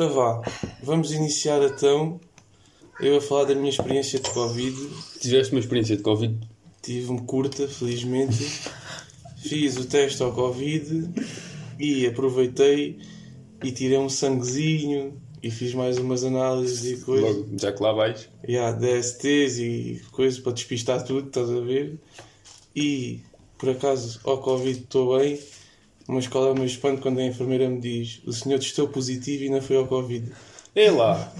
Malta, vá. Vamos iniciar então. Eu a falar da minha experiência de Covid. Tiveste uma experiência de Covid? Tive-me curta, felizmente. Fiz o teste ao Covid e aproveitei e tirei um sanguezinho e fiz mais umas análises e coisas. Logo, já que lá vais. Yeah, DSTs e coisas para despistar tudo, estás a ver? E por acaso ao Covid estou bem, mas qual é o meu espanto quando a enfermeira me diz o senhor testou positivo e não foi ao Covid? É lá!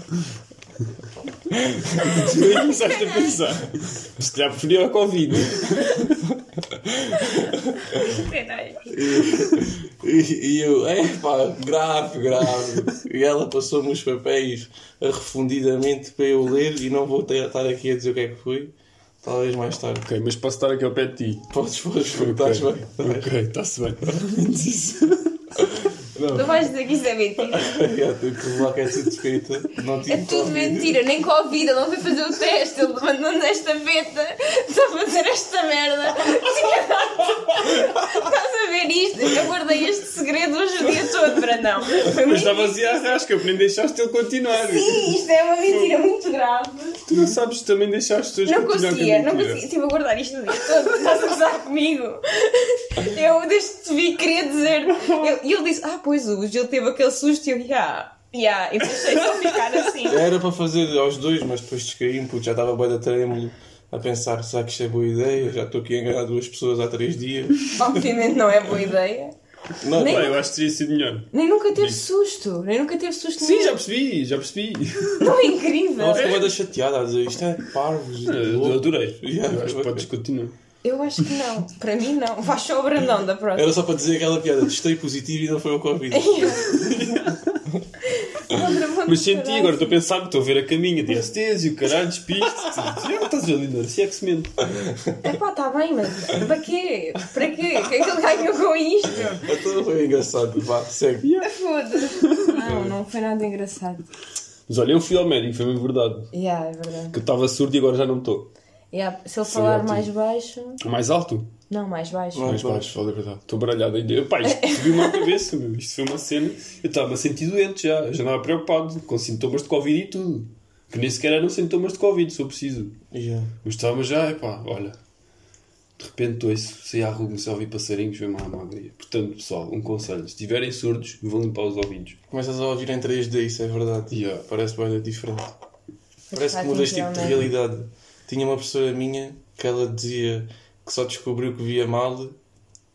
Tu nem começaste a pensar. Se calhar preferia a Covid. E, e eu, é pá, grave, grave. E ela passou-me os papéis refundidamente para eu ler e não vou ter- estar aqui a dizer o que é que foi. Talvez mais tarde. Ok, mas posso estar aqui ao pé de ti. Podes, podes, estás bem. Ok, está-se bem. Isso. Não vais dizer que isso é mentira. Levar que é tudo escrita. Não tive É tudo Covid. mentira, nem Covid, ele não foi fazer o teste, ele mandou-nos esta beta só fazer esta merda. Tinha dado- Estás a ver isto? Eu guardei este segredo hoje o dia todo, Brandão. Foi Mas estava assim à rasca, porque nem deixaste ele continuar. Sim, isto é uma mentira muito grave. Tu não sabes, também deixaste as pessoas Não continuar com a conseguia, não conseguia. Estive a guardar isto o dia todo, estás a gozar comigo. Eu, desde que te vi, queria dizer. E ele disse: Ah, pois o Gil teve aquele susto e eu, yeah, yeah. E deixei só ficar assim. Era para fazer aos dois, mas depois descaí-me, porque já estava bem da trêmulo a pensar, será que isto é boa ideia? Já estou aqui a enganar duas pessoas há três dias. Obviamente não é boa ideia. Não, Nem- Pá, eu acho que teria sido melhor. Nem nunca teve susto. Nem nunca teve susto Sim, nenhum. já percebi, já percebi. Não é incrível. ela ficou bem chateada a dizer isto é parvos. Eu louco." adorei. Yeah. Que podes continuar. Eu acho que não. Para mim, não. Vais só o Brandão da próxima. Era só para dizer aquela piada, testei positivo e não foi ao Covid. Mas senti, agora estou a pensar, estou a ver a caminha de STs e o caralho, despiste. Já estás a ver, Linda, se é que se mente. Epá, está bem, mas para quê? Para quê? O que é que ele ganhou com isto? Então foi engraçado, vá, segue. Foda-se. Não, não foi nada engraçado. Mas olha, eu fui ao médico, foi mesmo verdade. Yeah, é verdade. Que eu estava surdo e agora já não estou. Yeah, se ele Foi falar mais baixo. Mais alto? Não, mais baixo. Mais baixo. baixo, fala a verdade. Estou baralhado ainda. Pá, isto subiu-me à cabeça, meu. Isto foi uma cena. Eu estava a sentir doente já. Eu já andava preocupado com sintomas de Covid e tudo. Que nem sequer eram sintomas de Covid, se eu preciso. Yeah. Mas estava já, epá, olha. De repente ouço, saí à rua, comecei a ouvir passarinhos, foi uma alegria. Portanto, pessoal, um conselho. Se estiverem surdos, vão limpar os ouvidos. Começas a ouvir em 3D, isso é verdade. Yeah. Parece bem diferente. Parece que mudas tipo de realidade. Tinha uma professora minha que ela dizia que só descobriu que via mal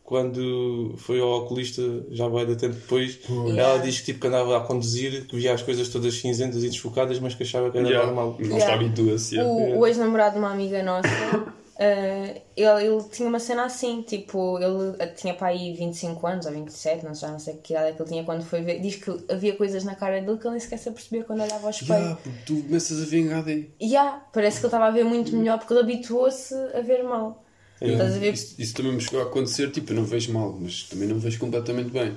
quando foi ao oculista, já vai de tempo depois. Ela diz que tipo que andava a conduzir, que via as coisas todas cinzentas e desfocadas, mas que achava que era Yeah. normal. Não Yeah. está habituado-se. yeah. O, o ex-namorado de uma amiga nossa, eh, ele, ele tinha uma cena assim, tipo, ele eh, tinha para aí 25 anos ou 27, não, já não sei que idade é que ele tinha quando foi ver. Diz que havia coisas na cara dele que ele nem sequer se apercebia quando olhava ao espelho. Yeah, porque tu começas a ver em HD. E yeah, parece que ele estava a ver muito melhor porque ele habituou-se a ver mal. A ver? Isso, isso também me chegou a acontecer, tipo, eu não vejo mal, mas também não vejo completamente bem.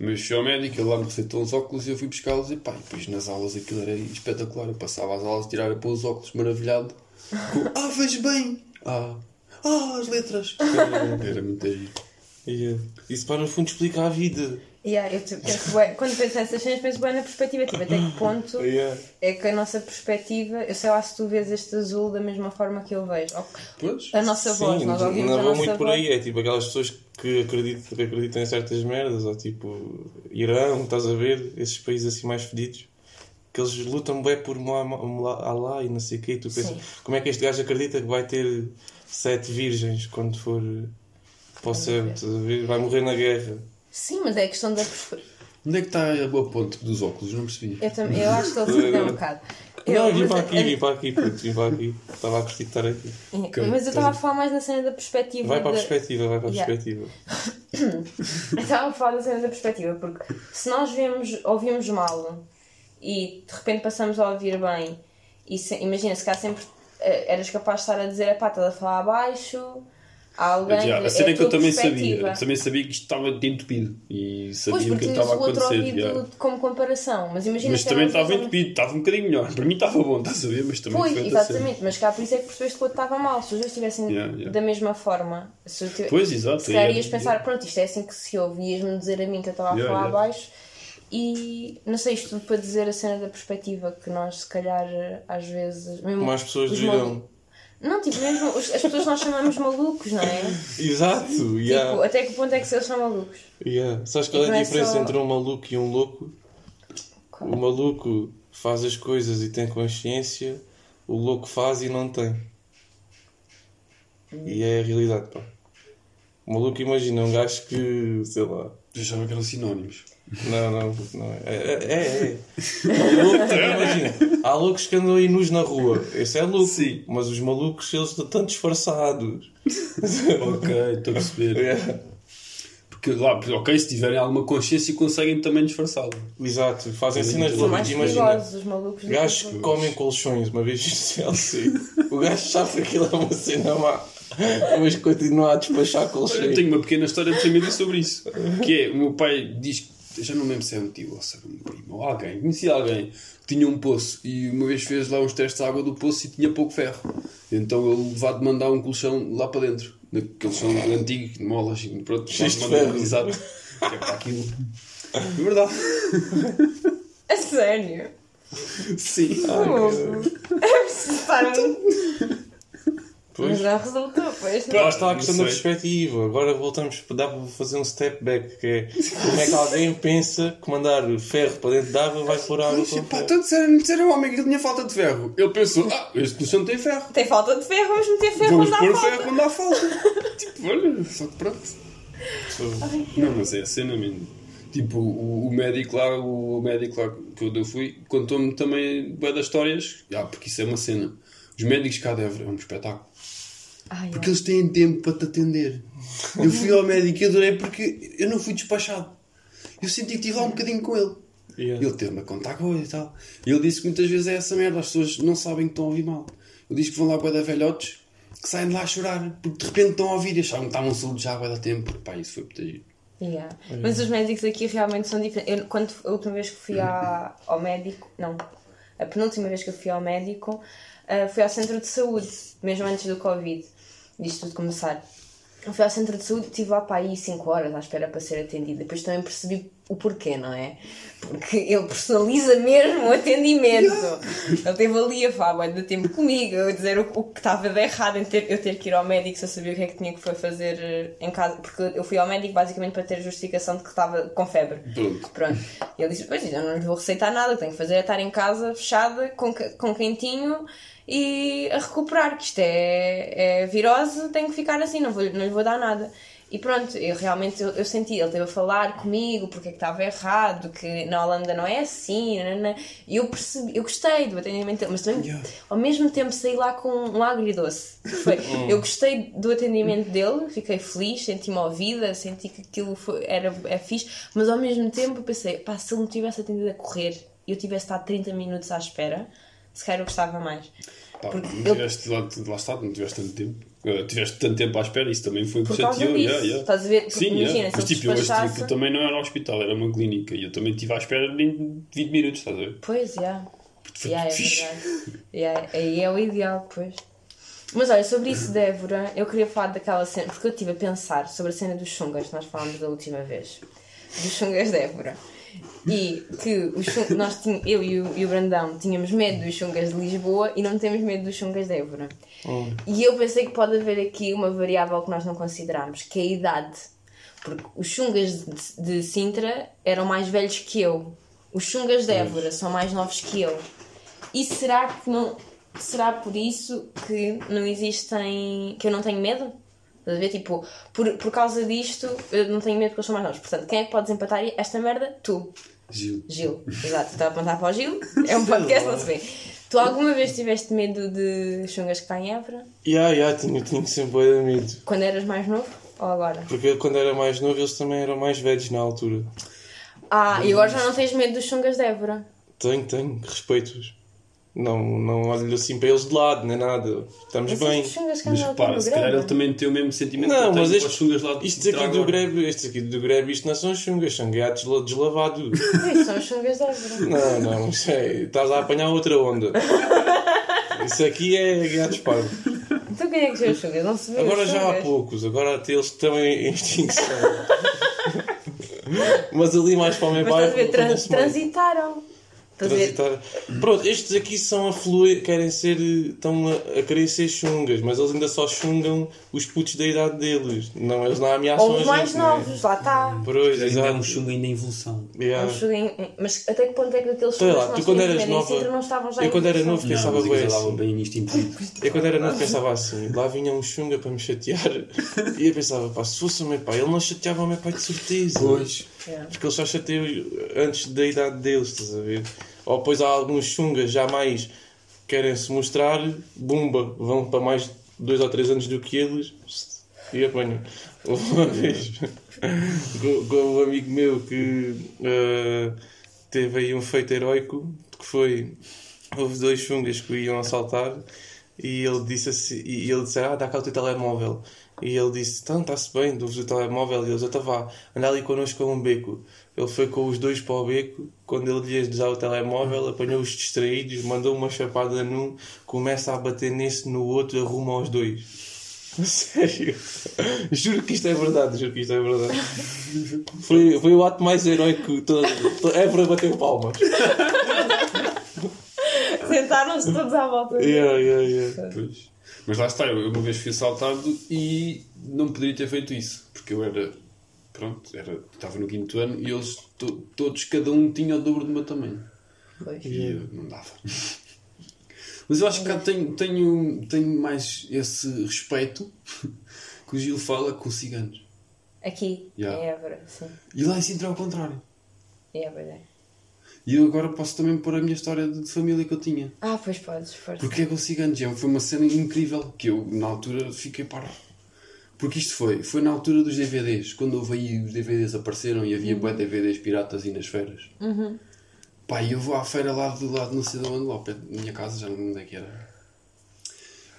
Mas fui ao médico, ele lá me receitou uns óculos e eu fui buscá-los e pá, e depois nas aulas aquilo era espetacular. Eu passava as aulas, tirava para os óculos maravilhado. Com, ah, vejo bem! Ah, ah, as letras! Era muito giro. E, isso para no fundo explica a vida. Yeah, eu te- penso bué- quando penso nessas cenas, penso bem na perspectiva. Tipo, até que ponto Yeah. é que a nossa perspectiva. Eu sei lá se tu vês este azul da mesma forma que eu vejo. Ou Pois? A nossa voz, Sim, nós ouvimos não a vou nossa muito por voz. aí. É tipo aquelas pessoas que acreditam, que acreditam em certas merdas, ou tipo Irão, estás a ver? Esses países assim mais fedidos. Que eles lutam bem por Allah e não sei o quê. E tu pensas, Sim. como é que este gajo acredita que vai ter sete virgens quando for para o céu? A? Vai morrer na guerra. Sim, mas é questão da perspectiva. Onde é que está a boa ponte dos óculos? Não percebi. Eu, também, eu acho que ele se um bocado. Eu- não, vim para a- aqui, vim para aqui, puto, vim para aqui. Estava a curtir de estar aqui. Mas eu estava a falar mais na cena da perspectiva. Vai para a da- perspectiva, vai para a Yeah. perspectiva. Eu Estava a falar da cena da perspectiva, porque se nós vemos, ouvimos mal e de repente passamos a ouvir bem, e se- imagina, se cá sempre eh, eras capaz de estar a dizer, pá, estás a falar abaixo, alguém. Já, é a cena a é que eu também sabia. Também sabia que isto estava entupido. E sabia o que estava a outro acontecer. ouvido já. como comparação, mas imagina Mas também estava entupido, estava um bocadinho melhor. Para mim estava bom, estás a ver? Mas também Pois, foi cena. exatamente, mas cá por isso é que percebeste que o outro estava mal. Se os dois estivessem Yeah, yeah. da mesma forma, se eu tive- Pois, exato. se calhar é- ias pensar, pronto, isto é assim que se ouve, ias-me dizer a mim que eu estava a falar abaixo E não sei isto tudo para dizer a cena da perspectiva, que nós se calhar às vezes. Mesmo Como as pessoas dirão. Não, tipo, mesmo os- as pessoas nós chamamos malucos, não é? Exato, Tipo, yeah. até que ponto é que eles são malucos? yeah. Sabes qual é Não a é diferença só- entre um maluco e um louco? Qual? O maluco faz as coisas e tem consciência, o louco faz e não tem. E é a realidade, pá. O maluco imagina um gajo que, sei lá. Eu achava que eram sinónimos. Não, não, não é. É, é. é. O louco, imagina, há loucos que andam aí nus na rua. Esse é louco. Sim. Mas os malucos, eles estão disfarçados. ok, estou a perceber. Yeah. Porque lá, ok, se tiverem alguma consciência conseguem também disfarçá-lo. Exato, fazem cenas São mais loucas. Imagina, perigosos os malucos do que gajos os que comem colchões, uma vez Chelsea. O gajo sabe que aquilo é uma cena má, mas continua a despachar Olha, eu colchões. tenho uma pequena história de família sobre isso. Que é, o meu pai diz que, eu já não lembro se é um tio ou se era um primo ou alguém, conhecia alguém que tinha um poço e uma vez fez lá uns testes de água do poço e tinha pouco ferro. Então ele vai de mandar um colchão lá para dentro, naquele chão antigo, de molas, e pronto, Cheio de mandar- ferro. Exato. Que é para aquilo. É verdade. A sério? Sim. Estar muito. Pois. Mas não resultou, pois. Lá está a Não questão da perspectiva. Agora voltamos, dá para fazer um step back, que é como é que alguém pensa que mandar ferro para dentro de água vai pôr água Mas, pá, então disseram, disseram ao homem que ele tinha falta de ferro. Ele pensou, ah, este colchão tem ferro. Tem falta de ferro, vamos meter ferro Vamos onde há pôr falta. ferro quando há falta. tipo, olha, só que pronto. Não, mas é a cena mesmo. Tipo, o, o médico lá, o médico lá que eu fui, contou-me também bué das histórias. Ah, porque isso é uma cena. Os médicos cá de Évora é um espetáculo. Ai, Porque eles têm tempo para te atender. Eu fui ao médico e adorei porque eu não fui despachado. Eu senti que estive lá um bocadinho com ele. Yeah. Ele teve-me a contar coisas e tal. E ele disse que muitas vezes é essa merda, as pessoas não sabem que estão a ouvir mal. Ele diz que vão lá bué de velhotes que saem de lá a chorar porque de repente estão a ouvir e achavam que estavam surdos já há tempo. Pá, isso foi giro. Yeah. Mas os médicos aqui realmente são diferentes. Eu, quando, a última vez que fui à- ao médico, não, a penúltima vez que eu fui ao médico, ah, fui ao centro de saúde, mesmo antes do Covid, disto tudo começar. Fui ao centro de saúde, estive lá para aí 5 horas à espera para ser atendida. Depois também percebi o porquê, não é? Porque ele personaliza mesmo o atendimento. Ele esteve ali a falar de tempo comigo, a dizer o, o que estava de errado em ter, eu ter que ir ao médico se eu sabia o que é que tinha que foi fazer eh, em casa. Porque eu fui ao médico basicamente para ter justificação de que estava com febre. Pronto. Pronto. E ele disse: Pois, eu não lhe vou receitar nada, o que tenho que fazer é estar em casa, fechada, com, com quentinho e a recuperar, que isto é, é virose, tenho que ficar assim, não, vou, não lhe vou dar nada. E pronto, eu realmente eu, eu senti, ele esteve a falar comigo porque é que estava errado, que na Holanda não é assim, nanana. e eu percebi, eu gostei do atendimento dele, mas também Yeah. ao mesmo tempo saí lá com um agridoce. Foi, eu gostei do atendimento dele, fiquei feliz, senti-me ouvida, senti que aquilo foi, era é fixe, mas ao mesmo tempo pensei, pá, se ele me tivesse atendido a correr e eu tivesse estado 30 minutos à espera, se calhar eu gostava mais. Pá, Porque não tiveste lá, lá está, não tiveste tanto tempo. Uh, tiveste tanto tempo à espera, isso também foi Por chateou, disso, yeah, yeah. estás a ver? Porque Sim, imagina, yeah. se mas tipo, eu acho que despachasse- aquilo também não era um hospital, era uma clínica e eu também estive à espera em 20 minutos, estás a ver? Pois, já. Foi Yeah, é verdade. Yeah, aí é o ideal, pois. Mas olha, sobre isso de Évora, eu queria falar daquela cena, porque eu estive a pensar sobre a cena dos chungas que nós falámos da última vez. Dos chungas de Évora. E que os nós tínhamos, eu e o, e o Brandão tínhamos medo dos chungas de Lisboa e não temos medo dos chungas de Évora. E eu pensei que pode haver aqui uma variável que nós não consideramos, que é a idade. Porque os chungas de, de Sintra eram mais velhos que eu. Os chungas de Évora são mais novos que eu. E será que não. Será por isso que não existem. que eu não tenho medo? Estás a ver? Tipo, por, por causa disto, eu não tenho medo porque eles são mais novos. Portanto, quem é que pode desempatar esta merda? Tu. Gil. Gil. Exato, estava a apontar para o Gil. É um podcast, não se vê. Tu alguma vez tiveste medo de chungas que está em Évora? Yeah, yeah, tinha, tinha sempre medo. Quando eras mais novo? Ou agora? Porque quando era mais novo, eles também eram mais velhos na altura. Ah, e agora já não tens medo dos chungas de Évora? Tenho, tenho, respeito-os. Não, não olho assim para eles de lado, nem nada. Estamos Mas bem. Mas repara, se calhar ele também tem o mesmo sentimento Não, que mas este- chungas lá de Isto aqui do greve, este aqui do greve, isto não são chungas, são gatos desla- deslavados. Isso são os chungas de Évora. Não, não, isso é, estás a apanhar outra onda. Isso aqui é gatos parvo. Então quem é que são os chungas? Não se vê Agora já há poucos, agora até eles estão em extinção. Mas ali mais para o meu Mas estás a bairro. ver, trans- transitaram. Estás a ver? Transitar. Pronto, estes aqui são a fluir, querem ser, estão a, a querer ser chungas, mas eles ainda só chungam os putos da idade deles. Não, eles não ameaçam Ou os gente, mais não é? novos, lá está. Pois, Ainda é um exato. chungo ainda em evolução. Yeah. Um chuguinho- Mas até que ponto é que daqueles Sei chugos lá, tu quando eras nova- Sintra não estavam já eu quando era novo pensava não, mas bem assim. bem tudo. Eu quando era novo pensava assim, lá vinha um chunga para me chatear e eu pensava, pá, se fosse o meu pai, ele não chateava o meu pai de certeza. Pois. Yeah. Porque eles só chateiam antes da idade deles, estás a ver? Ou depois há alguns chungas já mais querem se mostrar, bumba, vão para mais dois ou três anos do que eles e apanham. Uma vez com, um amigo meu que eh, teve aí um feito heroico que foi houve dois chungas que o iam assaltar e ele disse assim, e ele disse, ah, dá cá o teu telemóvel. E ele disse, então está-se bem, dou-vos o telemóvel. E eles, então vá, anda ali connosco a um beco. Ele foi com os dois para o beco. Quando ele lhes dá o telemóvel, apanhou-os distraídos, mandou uma chapada num, começa a bater nesse, no outro, arruma aos dois. Sério? Juro que isto é verdade, juro que isto é verdade. Foi, foi o ato mais heróico. É para bater palmas. Sentaram-se todos à volta. Yeah, yeah, yeah. Pois. Mas lá está, eu uma vez fui assaltado e não poderia ter feito isso, porque eu era, pronto, era, estava no quinto ano e eles, to- todos, cada um tinha o dobro do meu tamanho. Pois. E eu não dava. Mas eu acho que cá tenho, tenho, tenho mais esse respeito que o Gil fala com os ciganos. Aqui, Yeah. em Évora, sim. E lá em Sintra é ao contrário. É verdade. E eu agora posso também pôr a minha história de, família que eu tinha. Ah, pois podes, força. Porque é com ciganos? É, Foi uma cena incrível que eu, na altura, fiquei parvo. Porque isto foi, foi na altura dos DVDs, quando houve aí os DVDs apareceram e havia bué DVDs piratas aí nas feiras. Uhum. Pá, e eu vou à feira lá do lado, não sei de onde, lá pé da minha casa, já não lembro onde é que era.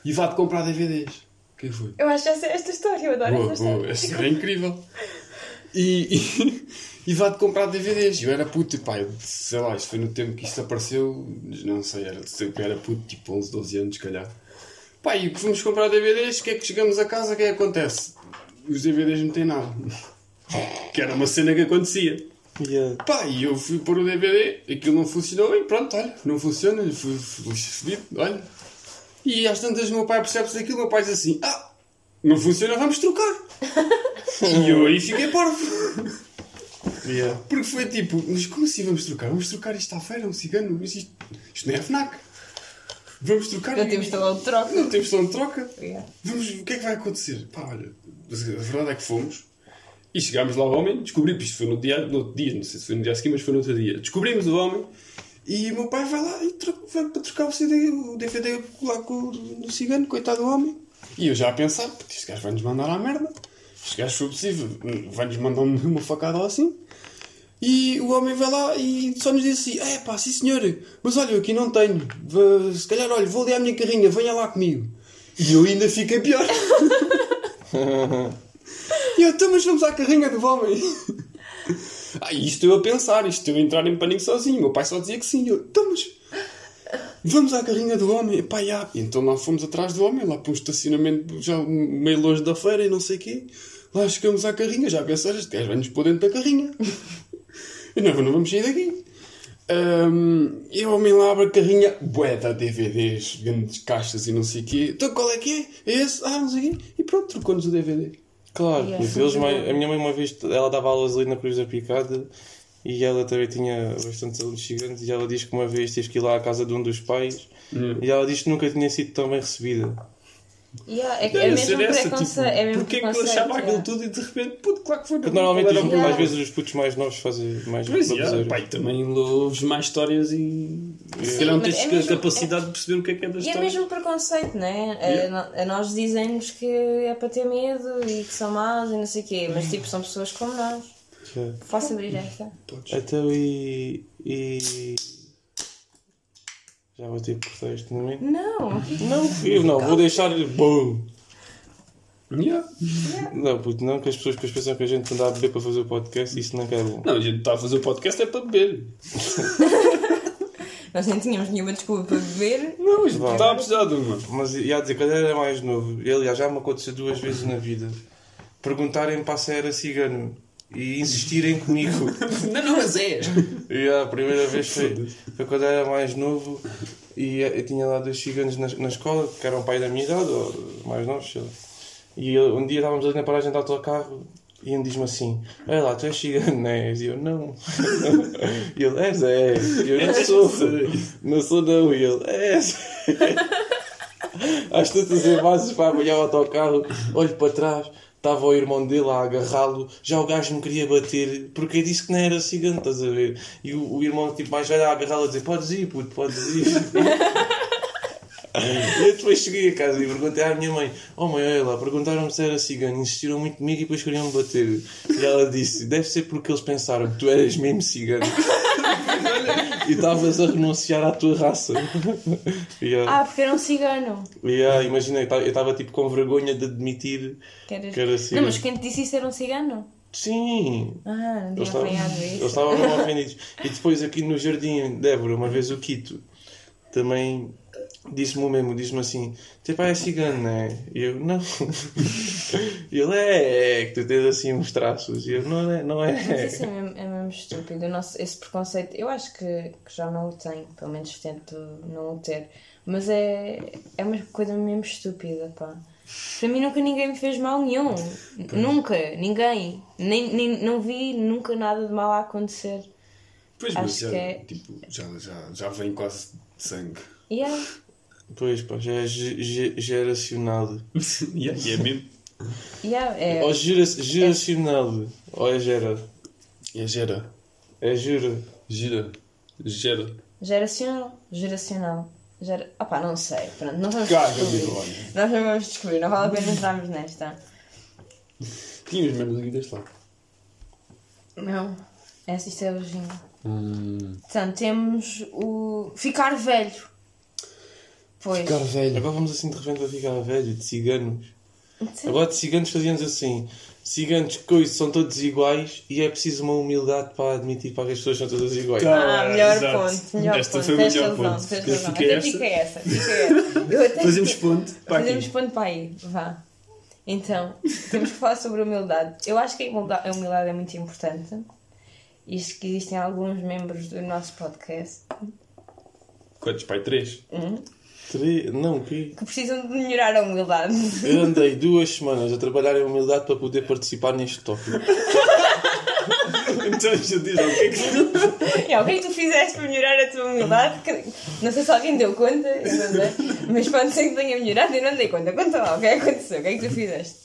E vá-te comprar DVDs. Quem foi? Eu acho essa é esta história, eu adoro Boa, esta boa, história. esta era incrível. E, e, e vá-te comprar DVDs. Eu era puto, e pá, eu, sei lá, isto foi no tempo que isto apareceu, não sei, era, que eu era puto, tipo 11, 12 anos, se calhar. Pá, e fomos comprar DVDs, o que é que chegamos a casa, o que é que acontece? Os DVDs não têm nada. Que era uma cena que acontecia. Yeah. Pá, e eu fui pôr o DVD, aquilo não funcionou e pronto, olha, não funciona, fui, fui fedido, olha. E às tantas o meu pai percebe-se daquilo, o meu pai diz assim, ah, não funciona, vamos trocar. e eu aí fiquei parvo. Yeah. Porque foi tipo, mas como assim vamos trocar? Vamos trocar isto à feira, um cigano, mas isto, isto não é FNAC. Vamos trocar. Não temos talão de troca. Não temos talão de troca. Yeah. Vamos, o que é que vai acontecer? Pá, olha, a verdade é que fomos e chegámos lá ao homem, descobrimos, isto foi no dia, no outro dia, não sei se foi no dia seguinte, mas foi no outro dia. Descobrimos o homem e o meu pai vai lá e tro- vai para trocar o, CD, o DVD lá com o do cigano, coitado do homem. E eu já a pensar, "Puta, este gajo vai-nos mandar à merda. Este gajo, for possível, vai-nos mandar uma facada ou assim. E o homem vai lá e só nos diz assim: É pá, sim senhor, mas olha, eu aqui não tenho. Se calhar, olha, vou ali à minha carrinha, venha lá comigo. E eu ainda fiquei pior. e eu, então, mas vamos à carrinha do homem. ah, isto eu a pensar, isto eu a entrar em pânico sozinho. Meu pai só dizia que sim. Eu, então, mas vamos à carrinha do homem. Pá, já. Então lá fomos atrás do homem, lá para um estacionamento já meio longe da feira e não sei o quê. Lá chegamos à carrinha, já pensaste, este gajo vai-nos pôr dentro da carrinha. E não, não vamos sair daqui. Ahm, e o homem lá abre a carrinha, bué, dá DVDs, grandes caixas e não sei o quê. Então qual é que é? É esse? Ah, não sei o quê. E pronto, trocou-nos o DVD. Claro, Yeah. isso, eles, mai- a minha mãe uma vez ela dava aulas ali na Cruz da Picada e ela também tinha bastantes alunos gigantes e ela diz que uma vez teve que ir lá à casa de um dos pais e ela diz que nunca tinha sido tão bem recebida. Yeah, é, que é mesmo ser essa, tipo, é mesmo Porquê que eu achava aquilo yeah. tudo e de repente, puto, claro que foi. Porque normalmente os- Yeah. às vezes os putos mais novos fazem mais Mas, yeah, pai, também ouves mais histórias e se calhar não tens é mesmo- capacidade de perceber o que é que é da E é mesmo preconceito, não é? A, a nós dizem-nos que é para ter medo e que são más e não sei o quê, mas tipo, são pessoas como nós. Yeah. Posso abrir esta? Podes. Então e. e... Já vou ter que cortar este momento. Não! Não, eu não, vou deixar. Bum! Yeah. Não, puto, não, que as pessoas depois pensam que a gente anda a beber para fazer o podcast e isso não é bom. Não, a gente está a fazer o podcast é para beber. Nós nem tínhamos nenhuma desculpa para beber. Não, a gente Vá. está a precisar de uma. Mas ia dizer, quando era mais novo, aliás, já me aconteceu duas vezes na vida, perguntarem para se era cigano. E insistirem comigo. Não, não, mas é. E a primeira vez foi, foi quando eu era mais novo e eu tinha lá dois ciganos na, na escola, que eram pai da minha idade, ou mais novos, sei lá. E eu- um dia estávamos ali na paragem de autocarro e um diz-me assim: Olha lá, tu és cigano, não és? E eu: Não. E ele: És, és. E eu: Não sou. Não sou, não. E ele: És. Às tantas em bases para apanhar o autocarro, olho para trás, estava o irmão dele a agarrá-lo, já o gajo me queria bater, porque disse que não era cigano, estás a ver? E o, o irmão tipo, mais velho a agarrá-lo a dizer, podes ir, puto, podes ir. Eu depois cheguei a casa e perguntei à minha mãe: Oh mãe, olha lá, perguntaram-me se era cigano, insistiram muito comigo e depois queriam me bater. E ela disse: Deve ser porque eles pensaram que tu eras mesmo cigano e estavas a renunciar à tua raça. E, ah, porque era um cigano. e, ah, imagina, eu estava tipo com vergonha de admitir Que eras- que era Não, cigano. mas quem te disse isso era um cigano? Sim, Ah, não tinha eles estavam ofendidos. E depois aqui no jardim, Débora, uma vez o Quito, também disse-me o mesmo, disse-me assim, teu pai é cigano, não é? E eu, não. Ele, é, é, que tu tens assim uns traços. E eu, não é, não Mas é. isso é mesmo, é mesmo estúpido. O nosso- esse preconceito, eu acho que, que já não o tenho, pelo menos tento não o ter. Mas é, é uma coisa mesmo estúpida, pá. Para mim nunca ninguém me fez mal nenhum. Nunca, ninguém. Nem, nem, não vi nunca nada de mal a acontecer. Pois, mas Acho já, que é- tipo, já, já, já vem quase de sangue. Yeah. Pois, pá, já é ge- ge- geracional. e é, e é mesmo. Yeah, é, Ou gera, geracional. Ou é gera? É gera. É jura. Gira. Gera. geracional. Geracional. Gera... Opá, não sei. Pronto, não vamos Caga, descobrir. Nós não vamos descobrir. Não vale a pena entrarmos nesta. Tínhamos menos aqui deste lado. Não. Essa isto é a Virgínia. Hum. Portanto, temos o ficar velho. Pois. Ficar velho. Agora vamos assim de repente a ficar velho, de ciganos. Sim. Agora de ciganos fazíamos assim. Ciganos, coisas são todos iguais e é preciso uma humildade para admitir para que as pessoas são todas iguais. Tá. Ah, melhor Exato. ponto. Melhor Esta ponto. foi o Tens melhor razão. ponto. Tens razão. Até essa. fica essa. Fica essa. Fazemos ponto para Fazemos aqui. ponto para aí. Vá. Então, temos que falar sobre humildade. Eu acho que a humildade, a humildade é muito importante. Isto que existem alguns membros do nosso podcast Quantos? Pai? Três? Tre- Não, que que precisam de melhorar a humildade. Eu andei duas semanas a trabalhar em humildade para poder participar neste tópico. então já diz, o que é que É, o que é que tu fizeste para melhorar a tua humildade? Que- Não sei se alguém deu conta, eu não dei, mas pode ser que tenha melhorado e não dei conta. Conta lá, o que é que aconteceu? O que é que tu fizeste?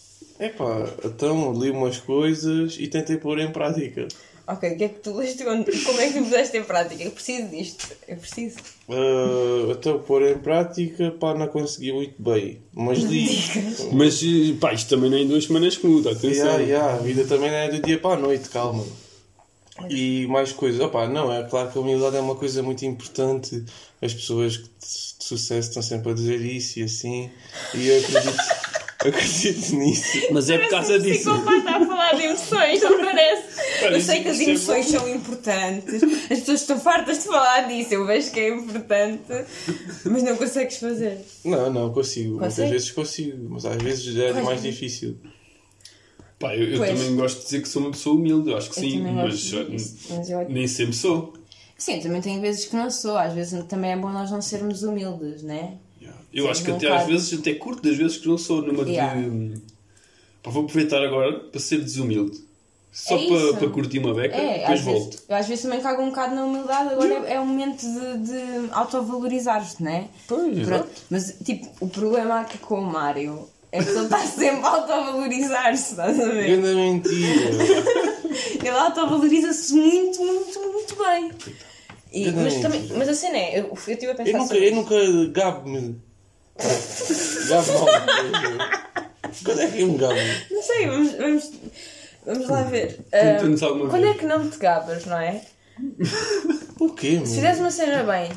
Epá, então li umas coisas e tentei pôr em prática. Ok, o que é que tu leste? Como é que tu puseste em prática? Eu preciso disto. Eu preciso. Ah, então pôr em prática, pá, não consegui muito bem. Mas li. Mas, pá, isto também não é em duas semanas que muda, atenção. Yeah, yeah, a vida também não é do dia para a noite, calma. E mais coisas. Opá, não, é claro que a humildade é uma coisa muito importante. As pessoas de de sucesso estão sempre a dizer isso e assim. E eu acredito, acredito nisso. Mas é por causa Parece um disso. psicopata a falar de emoções, não parece? Eu Parece sei que as é emoções são importantes, as pessoas estão fartas de falar disso, eu vejo que é importante, mas não consegues fazer. Não, não, consigo. Muitas Consegue? vezes consigo, mas às vezes é Pois. mais difícil. Pá, eu, eu também gosto de dizer que sou uma pessoa humilde, eu acho que Eu sim, mas, mas eu- nem sempre sou. Sim, eu também tenho vezes que não sou, às vezes também é bom nós não sermos humildes, né? Eu Sim, acho que até às vezes, até curto das vezes que não sou numa Yeah. de. Pá, vou aproveitar agora para ser desumilde. Só É para, para curtir uma beca, É, depois às volto. vezes, eu às vezes também cago um bocado na humildade, agora é, é o momento de, de autovalorizar-te, né? Pois, Pronto, Mas, tipo, o problema aqui com o Mário é que ele está sempre a autovalorizar-se, estás a ver? Grande mentira. Ele autovaloriza-se muito, muito, muito bem. E, mas, também, mas a cena é, eu, eu estive a pensar Eu nunca, sobre eu nunca gabo-me. Gabo mal. Quando é que eu me gabo? Não sei, vamos, vamos, vamos lá ver. Ah, alguma quando vez. é que não te gabas, não é? O quê, Se meu? fizeres uma cena bem,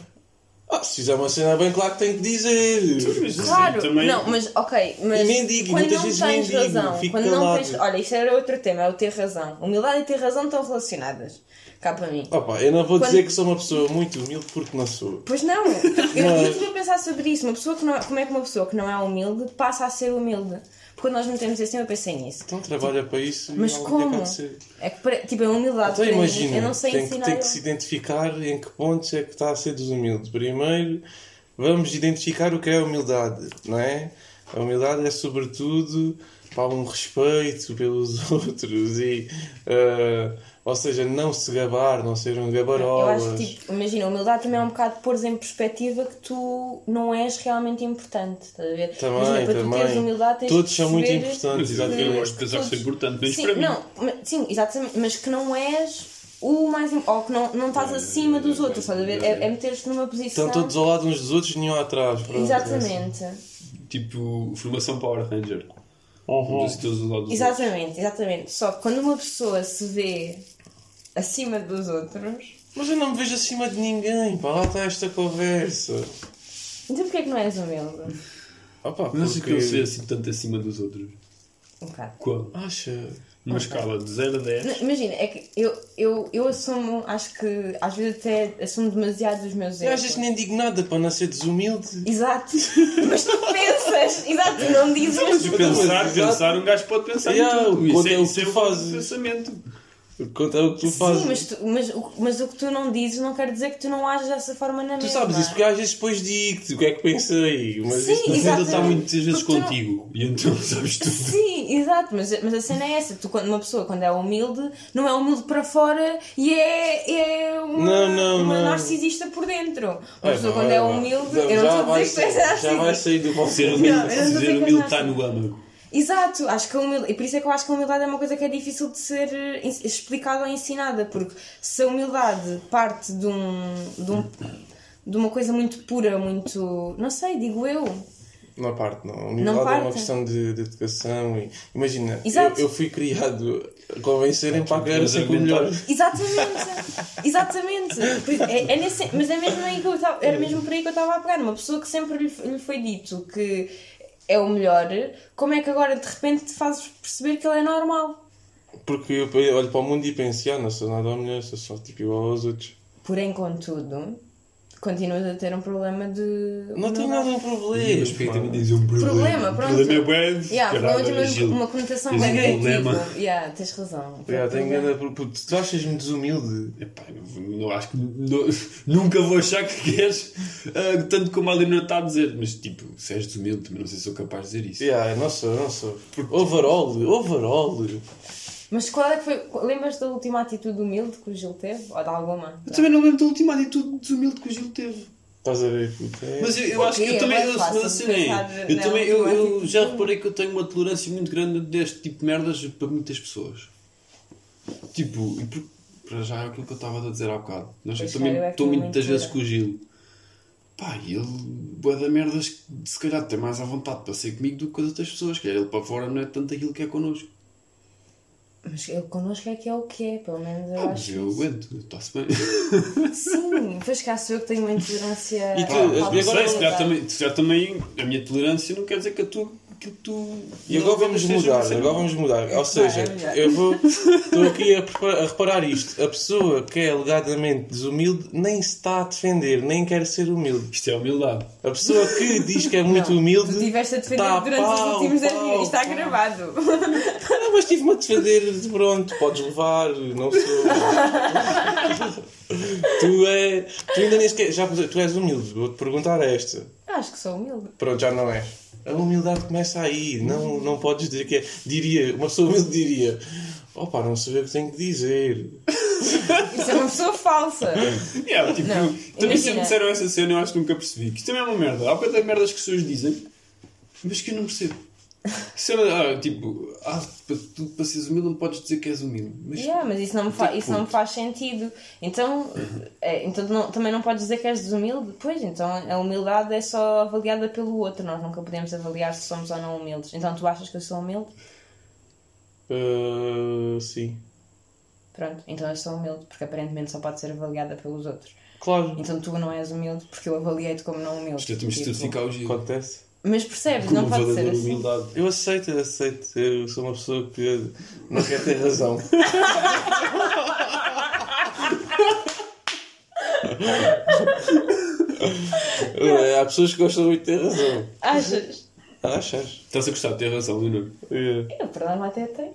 Ah, se fizer uma cena bem, claro que tenho que dizer. Claro, também- não, mas ok, mas E mendigo, quando não tens mendigo, razão, quando não calado. tens, olha, isso era outro tema, é o ter razão. Humildade e ter razão estão relacionadas, cá para mim. Opa, eu não vou Quando- dizer que sou uma pessoa muito humilde porque não sou. Pois não, eu, eu Mas- estive a pensar sobre isso, uma pessoa que não, como é que uma pessoa que não é humilde passa a ser humilde? Porque nós metemos assim, eu pensei nisso. Então trabalha para isso Mas e algo como? É que, tipo, a humildade Então mim, imagina, eu não sei tem, que, tem que se identificar em que pontos é que está a ser desumilde. Primeiro, vamos identificar o que é a humildade, não é? A humildade é sobretudo para um respeito pelos outros e, ah, ou seja, não se gabar, não ser um Eu gabarolas. acho que, tipo, imagina, a humildade também é um bocado pôr em perspectiva que tu não és realmente importante, estás a ver? Também, imagina, para tu teres também. humildade tens Todos são muito importantes, Mas eu, eu exatamente. gosto de pensar que sou importante, mas sim, para mim. não, mas- sim, exatamente, mas que não és o mais ou que não, não estás acima dos outros, estás a ver? É, é meter-te numa posição. Estão todos ao lado uns dos outros, nenhum atrás. pronto. Exatamente. Tipo, formação Power Ranger. Uhum. Todos todos Exatamente, exatamente. Só que quando uma pessoa se vê acima dos outros, Mas eu não me vejo acima de ninguém, pá, lá está esta conversa. então porquê é que não és humilde? Opa. Não sei que eu sei assim tanto acima dos outros. Um bocado. Quando? Acha? Numa escala de 0 a 10. Não, Imagina, é que eu, eu, eu assumo, acho que às vezes até assumo demasiado os meus Eu às erros. vezes nem digo nada para não ser desumilde. Exato. Mas tu pensas, exato, e não dizes. Mas pensar, Exato. pensar, um gajo pode pensar Yeah, tudo. o Isso é, é o isso que é tu o fazes. pensamento. É o que tu fazes. Sim, mas, tu- mas, o- mas o que tu não dizes não quer dizer que tu não ages dessa forma na Tu mesma. sabes isso, porque às vezes depois digo-te o que é que pensei. Mas Sim, isso Exatamente. está muitas vezes Porque tu não- contigo. E então sabes tudo. Sim, exato, mas, mas a cena é essa. Tu, quando uma pessoa, quando é humilde, não é humilde para fora e é, é uma, Não, não, uma não. narcisista por dentro. Uma É, pessoa, quando é, é humilde, Não, eu não estou a dizer que tu és sair- Já vai sair do Ser conselho. humilde, dizer humilde está no âmago. Exato, acho que a humildade, e por isso é que eu acho que a humildade é uma coisa que é difícil de ser explicada ou ensinada, porque se a humildade parte de um, de um de uma coisa muito pura, muito, não sei, digo eu. Não parte, não. A humildade é parte. uma questão de, de educação. E, imagina, eu, eu fui criado a convencerem para que era sempre o melhor. Exatamente, exatamente. É, é nesse- mas é mesmo aí que eu tava, era mesmo por aí que eu estava a pegar. Uma pessoa que sempre lhe, lhe foi dito que é o melhor, como é que agora de repente te fazes perceber que ele é normal? Porque eu olho para o mundo e penso, ah, não sou nada melhor, sou só tipo igual aos outros. Porém, contudo, continuas a ter um problema de. Não tenho nada um problema. Mas porque pá. também dizes um problema. Problema, pronto. Problema é bué. Yeah, Caralho, problema tem uma, uma conotação bem negativa. problema. Yeah, tens razão. Já, tenho grande... puto, Tu achas-me desumilde? Epá, eu não acho que não- nunca vou achar que queres ah, tanto como a Leonor está a dizer, mas tipo, se és desumilde, também não sei se sou capaz de dizer isso. Yeah, não sou, não sou. Overall, overall. Mas qual é que foi. Lembras da última atitude humilde que o Gil teve? Ou de alguma? Eu também não lembro da última atitude desumilde que o Gil teve. Estás a ver? é- Mas eu, eu acho que é eu também. bem Eu, mas assim, é, eu também eu, eu já reparei que eu tenho uma tolerância muito grande deste tipo de merdas para muitas pessoas. Tipo, e por, para já é aquilo que eu estava a dizer há bocado. Também cara, eu é que estou muitas vezes com o Gil. Pá, e ele, boa da merdas, que se calhar tem mais à vontade para ser comigo do que com as outras pessoas. Que é ele para fora não é tanto aquilo que é connosco. Mas ele connosco é que é o que é, pelo menos eu Ah, mas acho. eu aguento, está-se bem. Sim, pois cá sou eu que tenho uma intolerância. E tu, agora se calhar, também, se calhar também a minha tolerância não quer dizer que a tu, que tu. E agora vamos mudar, agora vamos mudar. Ou seja, é eu vou. Estou aqui a, a reparar isto. A pessoa que é alegadamente desumilde nem se está a defender, nem quer ser humilde. Isto é humildade. A pessoa que diz que é muito Não, humilde. Tu estiveste a defender tá durante os pau, últimos 10 pau, minutos. Isto está pau. gravado. Ah, mas estive-me a defender, pronto, podes levar, não sou. tu é. Tu ainda nem sequer. Já, tu és humilde, vou-te perguntar esta. Acho que sou humilde. Pronto, já não és. A humildade começa aí, não, não podes dizer que é. Diria, uma pessoa humilde diria: opa, não sei o que tenho que dizer. Isso é uma pessoa falsa. Yeah, tipo, Não, também sempre disseram essa cena eu acho que nunca percebi. Que isto também é uma merda. Há de merdas que as pessoas dizem, mas que eu não percebo. Isso é, ah, tipo, ah, para, tu, para seres humilde não podes dizer que és humilde. Mas Yeah, mas isso não, me fa- Tipo, isso não me faz sentido. Então, é, então não- também não podes dizer que és desumilde? Pois, então a humildade é só avaliada pelo outro. Nós nunca podemos avaliar se somos ou não humildes. Então tu achas que eu sou humilde? Ah, sim. Pronto, então eu sou humilde, porque aparentemente só pode ser avaliada pelos outros. Claro, Então tu não és humilde porque eu avaliei-te como não humilde. isto é, temos de Tipo, certificar o acontece. Mas percebes, Como não pode ser assim. humildade. Eu aceito, eu aceito. Eu sou uma pessoa que não quer ter razão. É, Há pessoas que gostam muito de ter razão. Achas? Achas? Estás a gostar de ter razão, Leonor? É. Eu, por norma, até tenho.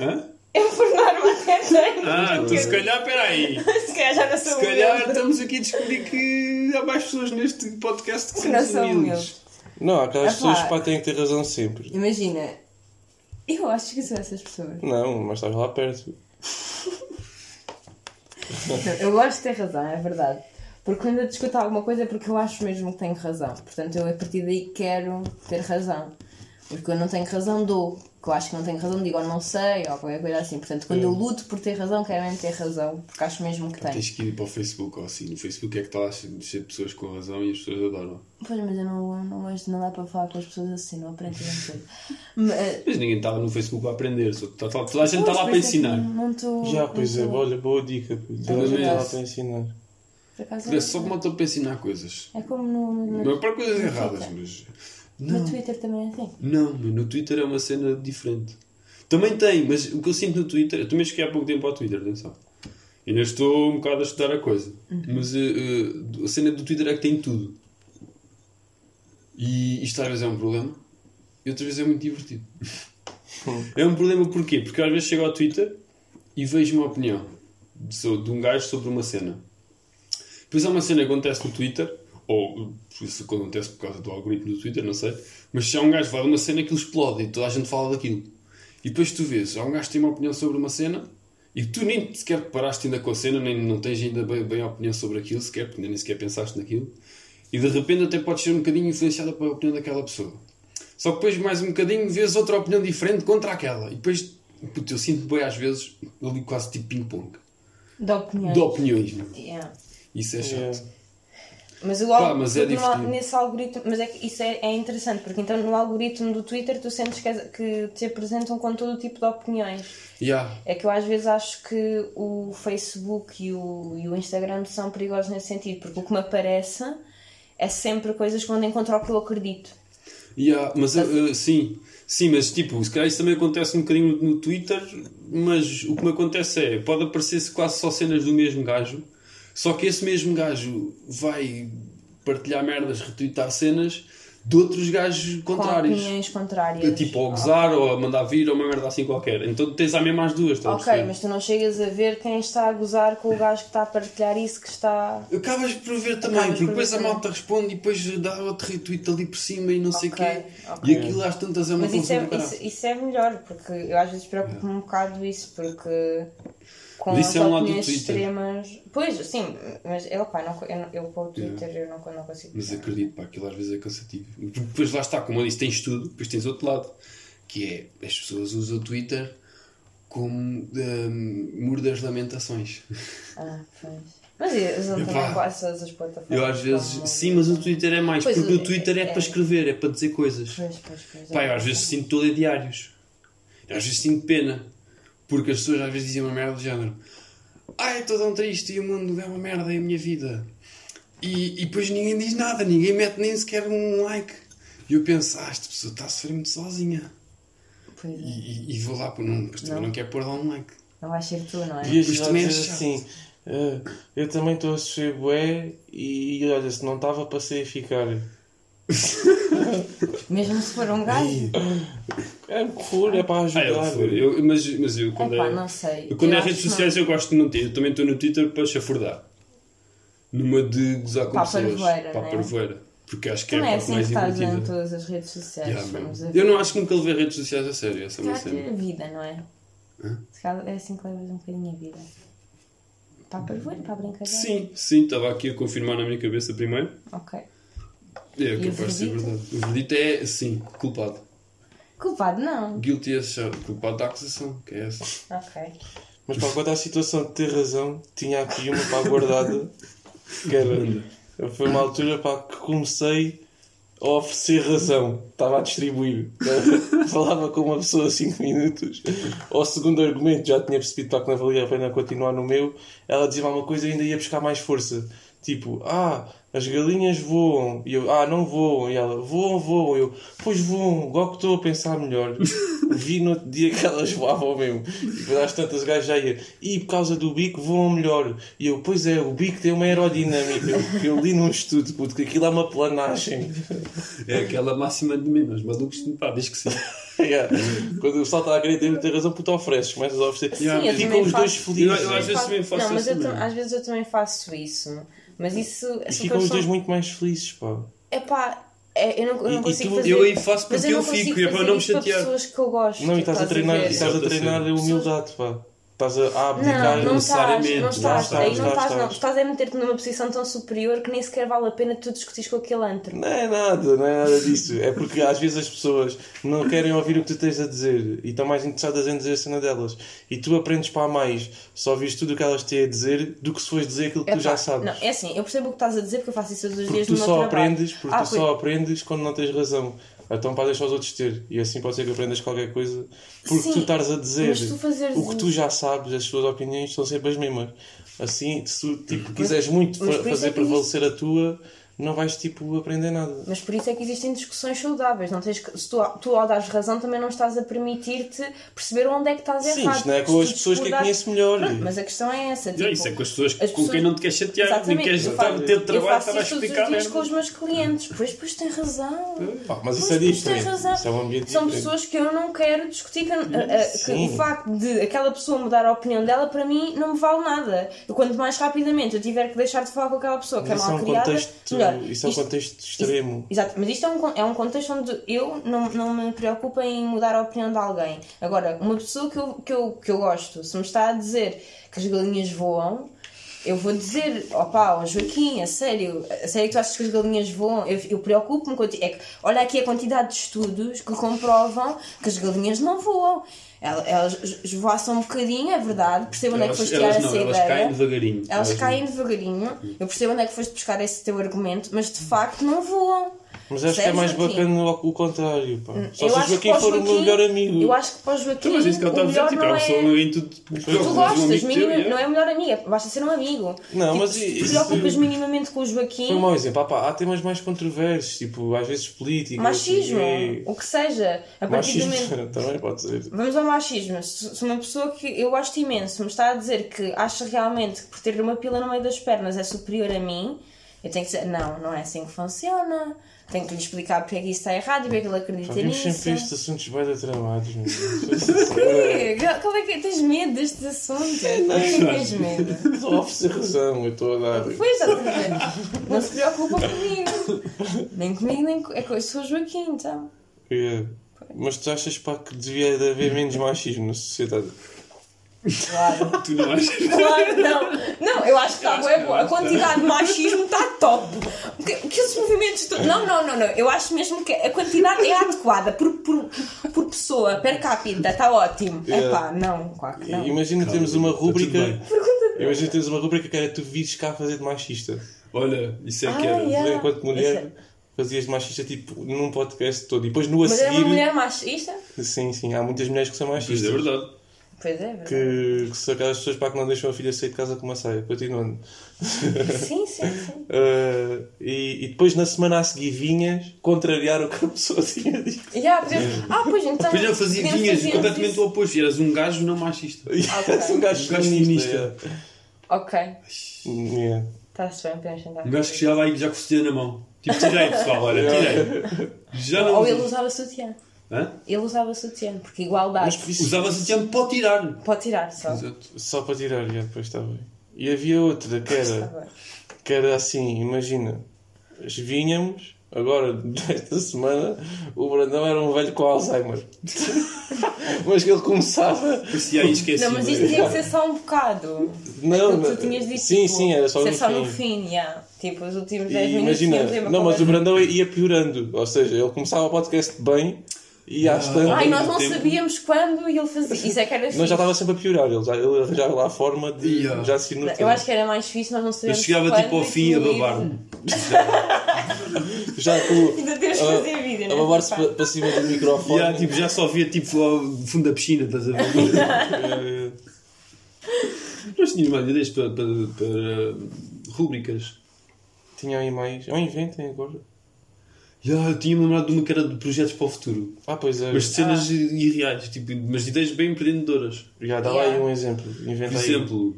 Hã? Eu, por norma, até tenho. Ah, então se calhar, peraí. Se calhar já não sou Se calhar humilde. estamos aqui a descobrir que há mais pessoas neste podcast que Que não são são humildes. humildes. Não, aquelas Epá. pessoas pá, têm que ter razão sempre. Imagina, eu acho que sou essas pessoas. Não, mas estás lá perto. Não, Eu gosto de ter razão, é verdade. Porque quando eu discuto alguma coisa é porque eu acho mesmo que tenho razão. Portanto, eu a partir daí quero ter razão. Porque eu não tenho razão, dou. Que eu acho que não tenho razão, digo ou não sei, ou qualquer coisa assim. Portanto, quando eu luto por ter razão, quero mesmo ter razão. Porque acho mesmo que tenho. Tens que ir para o Facebook ou assim. No Facebook é que está lá cheio de pessoas com razão e as pessoas adoram. Pois, mas eu não, não gosto, não dá para falar com as pessoas assim, não aprendo grande coisa. Mas, Mas ninguém está no Facebook para aprender. Só está, está- toda a gente está lá para ensinar. Não estou. Já, pois é, não tô- olha, boa dica. É Toda a gente está lá para ensinar. Por acaso, É só como eu estou para ensinar coisas. É como no, Não é para coisas erradas, Twitter. Mas. no Não, Twitter também é assim. não, mas no Twitter é uma cena diferente. Também tem, mas o que eu sinto no Twitter. Eu também cheguei há pouco tempo ao Twitter, atenção. Ainda estou um bocado a estudar a coisa. Mas eh, eh, a cena do Twitter é que tem tudo. E isto às vezes é um problema e outras vezes é muito divertido. é um problema porquê? Porque às vezes chego ao Twitter e vejo uma opinião de, de um gajo sobre uma cena. Depois há uma cena que acontece no Twitter, ou isso acontece por causa do algoritmo do Twitter, não sei, mas se há um gajo que fala de uma cena aquilo explode e toda a gente fala daquilo. E depois tu vês, há um gajo que tem uma opinião sobre uma cena e tu nem sequer paraste ainda com a cena, nem não tens ainda bem, bem a opinião sobre aquilo sequer, porque nem sequer pensaste naquilo. E de repente até podes ser um bocadinho influenciada pela opinião daquela pessoa. Só que depois mais um bocadinho vês outra opinião diferente contra aquela. E depois, puto, eu sinto bem às vezes ali quase tipo ping-pong. De opiniões. De opiniões. Yeah. Isso é chato. Yeah. Mas, o Pá, mas é no- nesse algoritmo, mas é que isso é, é interessante, porque então no algoritmo do Twitter tu sentes que, que te apresentam com todo o tipo de opiniões. Yeah. É que eu às vezes acho que o Facebook e o, e o Instagram são perigosos nesse sentido, porque o que me aparece é sempre coisas que vão de encontro ao que eu acredito. Yeah, mas uh, uh, sim, sim, mas tipo, se calhar isso também acontece um bocadinho no, Twitter, mas o que me acontece é, pode aparecer quase só cenas do mesmo gajo, só que esse mesmo gajo vai partilhar merdas, retweetar cenas de outros gajos Com contrários. opiniões contrárias. Tipo, a gozar, ou a mandar vir, ou uma merda assim qualquer. Então tens a mesma as duas, estás a Ok, mas tu não chegas a ver quem está a gozar com o gajo que está a partilhar isso que está. Acabas por ver também, Acabas porque depois a malta responde e depois dá outro retweet ali por cima e não sei o quê. ok. E aquilo às tantas é uma Mas isso é, isso, isso é melhor, porque eu às vezes preocupo-me um bocado isso, porque com Mas as é um lado do opiniões Twitter. extremas. Pois, sim, mas eu, pá, não, eu, eu com o Twitter eu não, não consigo. Mas acredito, pá, aquilo às vezes é cansativo. Depois lá está, como eu disse, tens tudo, depois tens outro lado, que é as pessoas usam o Twitter como hum, muro das lamentações. Ah, pois. Mas uso Epá, também quase todas as plataformas. Eu às vezes, como- sim, mas o Twitter é mais, Pois, porque o é- Twitter é, é- para escrever, é para dizer coisas. Pois, pois, pois. Pá, eu às vezes sinto todo em diários. Eu às vezes sinto pena, porque as pessoas às vezes dizem uma merda do género: Ai, estou tão triste e o mundo é uma merda e a minha vida. E, e depois ninguém diz nada, ninguém mete nem sequer um like. E eu penso: Ah, esta pessoa está a sofrer muito sozinha. Pois é. E, e- e vou lá, pôr, não, mas também Não. não quer pôr lá um like. Não vais ser tu, não é? Isto já também é assim. "Ah, eu também estou a sofrer bué e olha, se não estava, passei a ficar. Mesmo se for um gajo. É o que for, é para Ah, ajudar. eu, fui. eu, mas, mas eu quando Epá, é. não sei. Eu, quando Eu é redes que sociais eu gosto de não ter. Eu também estou no Twitter para chafurdar. Numa de gozar com Para a pessoas. parvoeira, para a não é? parvoeira. Porque acho que não é é a parte assim que mais estás em divertida. todas as redes sociais. Yeah, eu não acho que nunca levei redes sociais a sério, essa é a vida, não é? Hã? Se calhar é assim que levas um bocadinho a vida. Para a parvoeira, para a brincadeira. Sim, sim, estava aqui a confirmar na minha cabeça primeiro. Ok. É o capaz de ser verdade. O verdito é, sim, culpado. Culpado não. Guilty as charged. Culpado da acusação, que é essa. Ok. Mas para quanto à situação de ter razão, tinha aqui uma para guardada. Que era. Foi uma altura para que comecei a oferecer razão. Estava a distribuir. Falava com uma pessoa 5 minutos. Ao segundo argumento, já tinha percebido para que não valia a pena continuar no meu. Ela dizia uma coisa e ainda ia buscar mais força. Tipo, ah, as galinhas voam. E eu, ah, não voam. E ela, voam, voam. E eu, pois voam, que estou a pensar melhor. Vi no outro dia que elas voavam mesmo. E depois às tantas gajo já ia, e por causa do bico voam melhor. E eu, pois é, o bico tem uma aerodinâmica. Eu, eu li num estudo, puto, que aquilo é uma planagem. É aquela máxima de mim, mas malucos, pá, diz que sim. Yeah. Quando o pessoal está a querer ter muita razão, puto, ofereces, começas a oferecer. Yeah. Sim, eu Ficam os dois faço- felizes. Eu- eu às vezes também faço não, eu às vezes eu também faço isso. Mas isso. E ficam os dois muito mais felizes, pá. Epá, é, eu não, eu E- não e consigo tu- fazer. eu aí faço porque eu eu fico, e é para fazer não me chatear. pessoas que eu gosto. Não, e estás a treinar, e estás a treinar a humildade, pá. Estás a, abdicar. Não, não estás, necessariamente. não estás, Estás, aí não estás, estás, não. estás. Estás a meter-te numa posição tão superior que nem sequer vale a pena tu discutires com aquele antro. Não é nada, não é nada disso. É porque às vezes as pessoas não querem ouvir o que tu tens a dizer e estão mais interessadas em dizer a cena delas. E tu aprendes para mais só ouvires tudo o que elas têm a dizer do que se fores dizer aquilo que tu Epá, já sabes. Não, é assim, eu percebo o que estás a dizer porque eu faço isso todos os Porque dias tu no meu trabalho. aprendes, porque Ah, tu pois. só aprendes quando não tens razão. Então para deixar os outros ter. E assim pode ser que aprendas qualquer coisa. Porque Sim, tu estás a dizer tu o que tu isso- já sabes, as tuas opiniões são sempre as mesmas. Assim, se tu tipo, quiseres muito mas fa- fazer prevalecer a tua, não vais tipo aprender nada. Mas por isso é que existem discussões saudáveis. Não tens que- se tu, tu ao dares razão também não estás a permitir-te perceber onde é que estás Sim, errado. isto não é com as pessoas que a discordares- conheço melhor. Pronto, mas a questão é essa. Tipo, É, isso é com as pessoas as com pessoas- quem não te queres chatear, nem queres eu estar faço- ter Eu trabalho, faço estar a isso explicar dias merda. com os meus clientes. Pois, pois tem razão. Pá, mas isso Pois, é pois tem diferente. razão. Isso é um ambiente São diferente. pessoas que eu não quero discutir. Que, a- a- que Sim. o facto de aquela pessoa mudar a opinião dela, para mim, não me vale nada. Eu, quanto mais rapidamente eu tiver que deixar de falar com aquela pessoa que Mas é isso é mal um criada, contexto, melhor. Isso é um Isto- contexto extremo. Exato, mas isto é um, é um contexto onde eu não, não me preocupo em mudar a opinião de alguém. Agora, uma pessoa que eu, que, eu, que eu gosto, se me está a dizer que as galinhas voam, eu vou dizer, opá, ó Joaquim, a sério, a sério que tu achas que as galinhas voam? Eu, eu preocupo-me com. É que, olha aqui a quantidade de estudos que comprovam que as galinhas não voam. Elas, elas esvoaçam um bocadinho, é verdade, percebo onde é que Elas, foste tirar elas não, essa elas ideia. caem devagarinho. Elas caem devagarinho. Eu percebo onde é que foste buscar esse teu argumento, mas de facto não voam. Mas acho que é mais Joaquim? bacana o, o contrário. Pá. Só Eu se o acho que Joaquim o for o meu Joaquim- melhor amigo. Eu acho que para o Joaquim Então, mas isso que eu o estava a dizer, melhor tipo, é não uma pessoa é... em tudo. Tu gostas, não é o melhor amigo, basta ser um amigo. Não, Tipo, mas se te isso- preocupas minimamente com o Joaquim, Foi um mau exemplo. Ah, pá, há temas mais controversos, tipo, às vezes políticos. machismo, e- o que seja, a partir do Machismo momento. também pode ser. Vamos ao machismo. Se se uma pessoa que eu gosto imenso me está a dizer que acha realmente que por ter uma pila no meio das pernas é superior a mim, eu tenho que dizer, não, não é assim que funciona. Tenho que lhe explicar porque é que isso está errado e porque é que ele acredita Pá, Vimos nisso. sempre estes assuntos bem meu. Quê? Qual é que tens medo destes assuntos? Não tens medo. Estou a oferecer razão, eu estou a dar. Pois, exatamente. Não se preocupa comigo. Nem comigo, nem com. É que eu sou o Joaquim, então. É. Mas tu achas pá, que devia de haver menos machismo na sociedade? Claro. Tu não achas? Claro que não. Não, eu acho que está que boa. A quantidade de machismo está top. Que, que esses movimentos. to- Não, não, não, não. Eu acho mesmo que a quantidade é adequada por, por, por pessoa, per capita. Está ótimo. É pá, não, claro que não. Imagina termos uma está tudo rúbrica. bem. Imagina termos uma rúbrica que era tu vires cá fazer de machista. Olha, isso é que Ah, era. yeah. Tu, enquanto mulher, Isso fazias de machista tipo num podcast todo. E depois no a Mas é seguir. uma mulher machista? Sim, sim, há muitas mulheres que são Pois machistas. é verdade. Pois é, verdade. Que, que são aquelas pessoas para que não deixam a filha sair de casa com uma saia. Continuando. Sim, sim, sim. Uh, e, e depois na semana a seguir vinhas contrariar o que a pessoa tinha dito. Já, podemos... Ah, pois então. Depois eu fazia vinhas completamente isso. o oposto. Eras um gajo não machista. E és um gajo Um gajo feminista. feminista. Ok, yeah. Yeah. está-se bem, podemos tentar. Um gajo que chegava aí já com o sutiã na mão. Tipo, tirei, pessoal, olha, tirei. Já não. Ou ele usava sutiã. Hã? Ele usava sutiã, porque igualdade. Mas Usava sutiã para tirar. Pode tirar só. Exato. Só para tirar, já, depois está bem. E havia outra que era, que era assim, imagina, vinhamos, agora, desta semana, o Brandão era um velho com Alzheimer. mas que ele começava. Parecia aí esquecido. Não, mas isto tinha que ser só um bocado. Não, não- tu tinhas dito. sim, tipo, sim, era só ser no só fim. no fim, yeah. Tipo, os últimos E 10 minutos. imagina, não, mas o. Brandão ia piorando. Ou seja, ele começava o podcast bem e às tantas. Ai, nós não tempo. sabíamos quando e ele fazia. Isso é que era fixe. Nós já estava sempre a piorar, ele, já, ele arranjava lá a forma de Yeah. já se ir no Eu acho que era mais fixe, nós não Eu sabíamos. chegava quando tipo ao e fim a babar-me. Já com Ainda temos que fazer vídeo, a né? babar-se para, para cima do microfone. Yeah, tipo, já só via tipo ao fundo da piscina, estás a ver? Nós tínhamos mais ideias para, para, para rúbricas. Tinha aí mais. Ou inventem agora. Yeah, eu tinha-me lembrado de uma que era de projetos para o futuro. Ah, pois é. Mas de cenas irreais, tipo, mas ideias bem empreendedoras. Já, dá lá Yeah. aí um exemplo. Inventa Por aí. exemplo,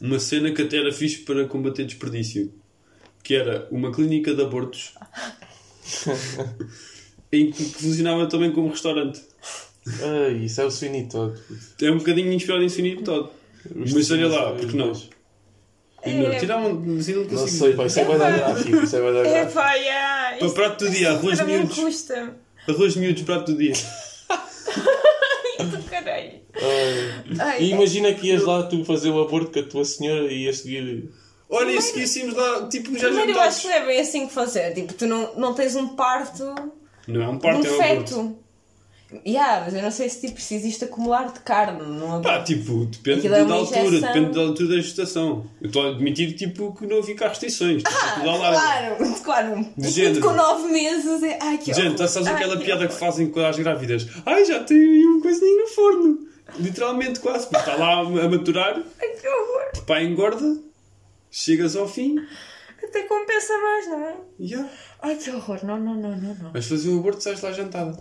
uma cena que até era fixe para combater desperdício. Que era uma clínica de abortos em que funcionava também como restaurante. Ai, isso é o Sweeney Todd. É um bocadinho inspirado em Sweeney Todd. Mas olha lá, porque não? É. Tirar um, não consigo. sei, pá, isso é bem gráfico. Isso é bem É gráfico. pá, yeah, Para prato do dia, arroz para mim miúdos. custa. Arroz miúdos, prato do dia. Do caralho. Ai. Ai, E imagina que ias lá tu fazer o aborto com a tua senhora e ias seguir. Olha, e seguíssemos lá, tipo, já Primeiro eu acho jantados. que não é bem assim que funciona. Tipo, tu não, não tens um parto Não é um de parto, um é um aborto. Yeah, mas eu não sei se, tipo, se existe acumular de carne num Pá, tipo, depende é da altura, injeção. depende da altura da gestação. Eu estou a admitir, tipo, que não havia cá restrições. Tipo, Ah, claro, claro. De Um género. com 9 meses é. Ai, que Gente, horror. sabes Ai, aquela que piada que horror. fazem com as grávidas? Ai, já tem aí um coisinho no forno. Literalmente, quase. Porque está lá a maturar, Ai, que horror. pá, engorda, chegas ao fim Até compensa mais, não é? já. Ai, que horror. Não, não, não, não. não. Vais fazer o aborto, sais lá jantada.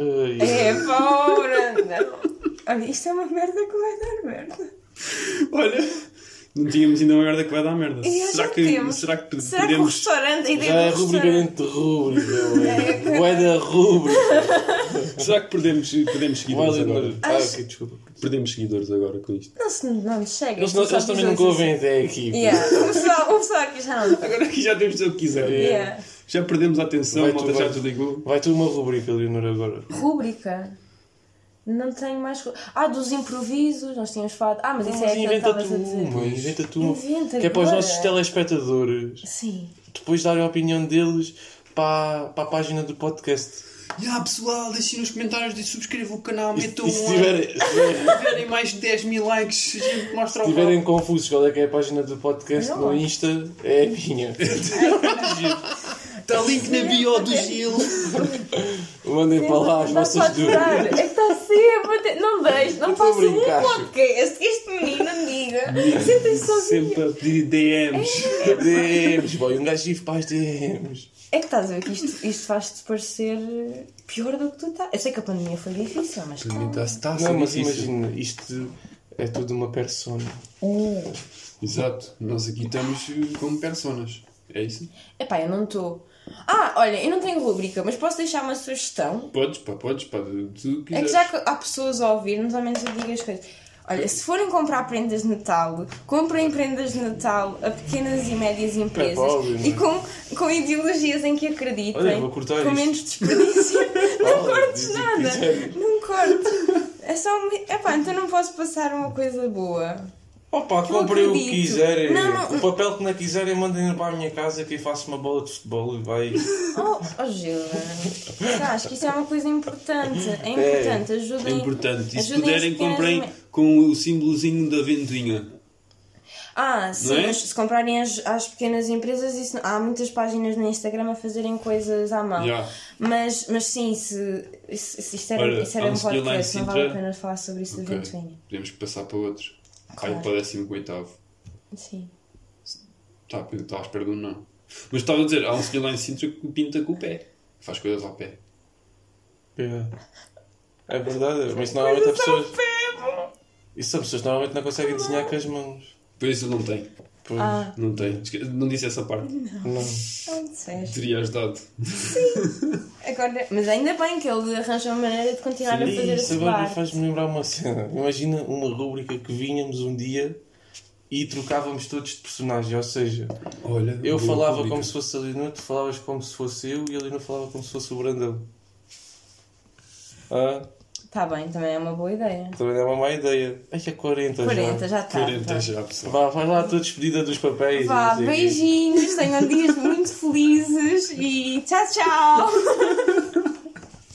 Ai, É. Olha, isto é uma merda que vai dar merda. Olha, não tínhamos ainda uma merda que vai dar merda. Será, que, temos. será que Será que o restaurante, a ideia Já é rubrica dentro de rubrica. É, ué. Ué da rubrica. Será que perdemos, perdemos seguidores agora? Ah, ok, desculpa. Perdemos seguidores agora com isto. Não, se não nos chega. Eles, não- eles também nunca ouvem até aqui. Yeah. O pessoal, o pessoal aqui já não. Agora aqui já temos o que quiser. Yeah. Já perdemos a atenção, Vai malta tu, já vai. desligou. Vai ter uma rubrica, Leonor, agora. Rúbrica. Não tenho mais. Ah, dos improvisos, nós tínhamos falado. Ah, mas isso é aquilo que inventa estavas tu a dizer. uma, inventa tu. Inventa Que é para os nossos telespectadores Sim. depois darem a opinião deles para, para a página do podcast. E ah, pessoal, deixem nos comentários e subscrevam o canal, E, metam e se um tiverem, like. Se tiverem mais de 10 mil likes, a gente mostra se o tiverem confusos qual é que é a página do podcast Não. no Insta, é a minha. Está link na bio do Gil. Mandem para lá as vossas dúvidas. É que está sempre a ter... Não deixe, não faça um podcast que este menino diga. Sentem-se sozinho. Sempre a pedir DMs. DMs, boy, um gajo vive para as DMs. É que estás a ver que isto, isto faz-te parecer pior do que tu estás. Eu sei que a pandemia foi difícil, mas calma. Está, está a ser Não, mas imagina, isto é tudo uma persona. Exato. Nós aqui estamos como personas. É isso? Epá, eu não estou. Ah, olha, eu não tenho rubrica, mas posso deixar uma sugestão? Podes, pá, podes, pá. Tu É que já que há pessoas a ouvir-nos, ao menos eu digo as coisas. Olha, se forem comprar prendas de Natal, comprem prendas de Natal a pequenas e médias empresas óbvio, não é? e com, com ideologias em que acreditem, Olha, vou cortar com menos desperdício. não cortes nada, não cortes. É só. Epá, então não posso passar uma coisa boa. Opa, comprem o que quiserem. Não, não. O papel que não quiserem, mandem para a minha casa que eu faço uma bola de futebol e vai. Oh, oh Gil, eu acho que isso é uma coisa importante. É importante, É ajudem. importante. E se ajudem puderem, as comprem me- com o símbolozinho da ventoinha. Ah, sim, é? mas se comprarem as, às pequenas empresas, isso, há muitas páginas no Instagram a fazerem coisas à mão. Já. Mas, mas sim, se, se, se isto era, Olha, isso era um podcast, não vale a pena falar sobre isso Ok. da ventoinha. Podemos passar para outro. Ai, para o 18. Sim. Tá, estava à espera de um não. Mas estava a dizer, há um senhor lá em Sintra que pinta com o pé. Faz coisas ao pé. É, é verdade, mas normalmente as pessoas. Isso são pessoas que normalmente não conseguem desenhar com as mãos. Por isso não tem. Pois, Ah, Não tem. Não disse essa parte. não. não disseste. Teria ajudado. Agora, mas ainda bem que ele arranja uma maneira de continuar a fazer Isso agora faz-me lembrar uma cena. Imagina uma rúbrica que vinhamos um dia e trocávamos todos de personagem. Ou seja, Olha, eu falava rubrica. como se fosse a Leonor, tu falavas como se fosse eu e a Leonor falava como se fosse o Brandão. Ah, Está bem, também é uma boa ideia. também é uma má ideia. Ai, que é 40, 40, já. já está. 40 já, pessoal. Vá, vai lá, estou despedida dos papéis. Vá, beijinhos, tenham dias muito felizes e tchau, tchau!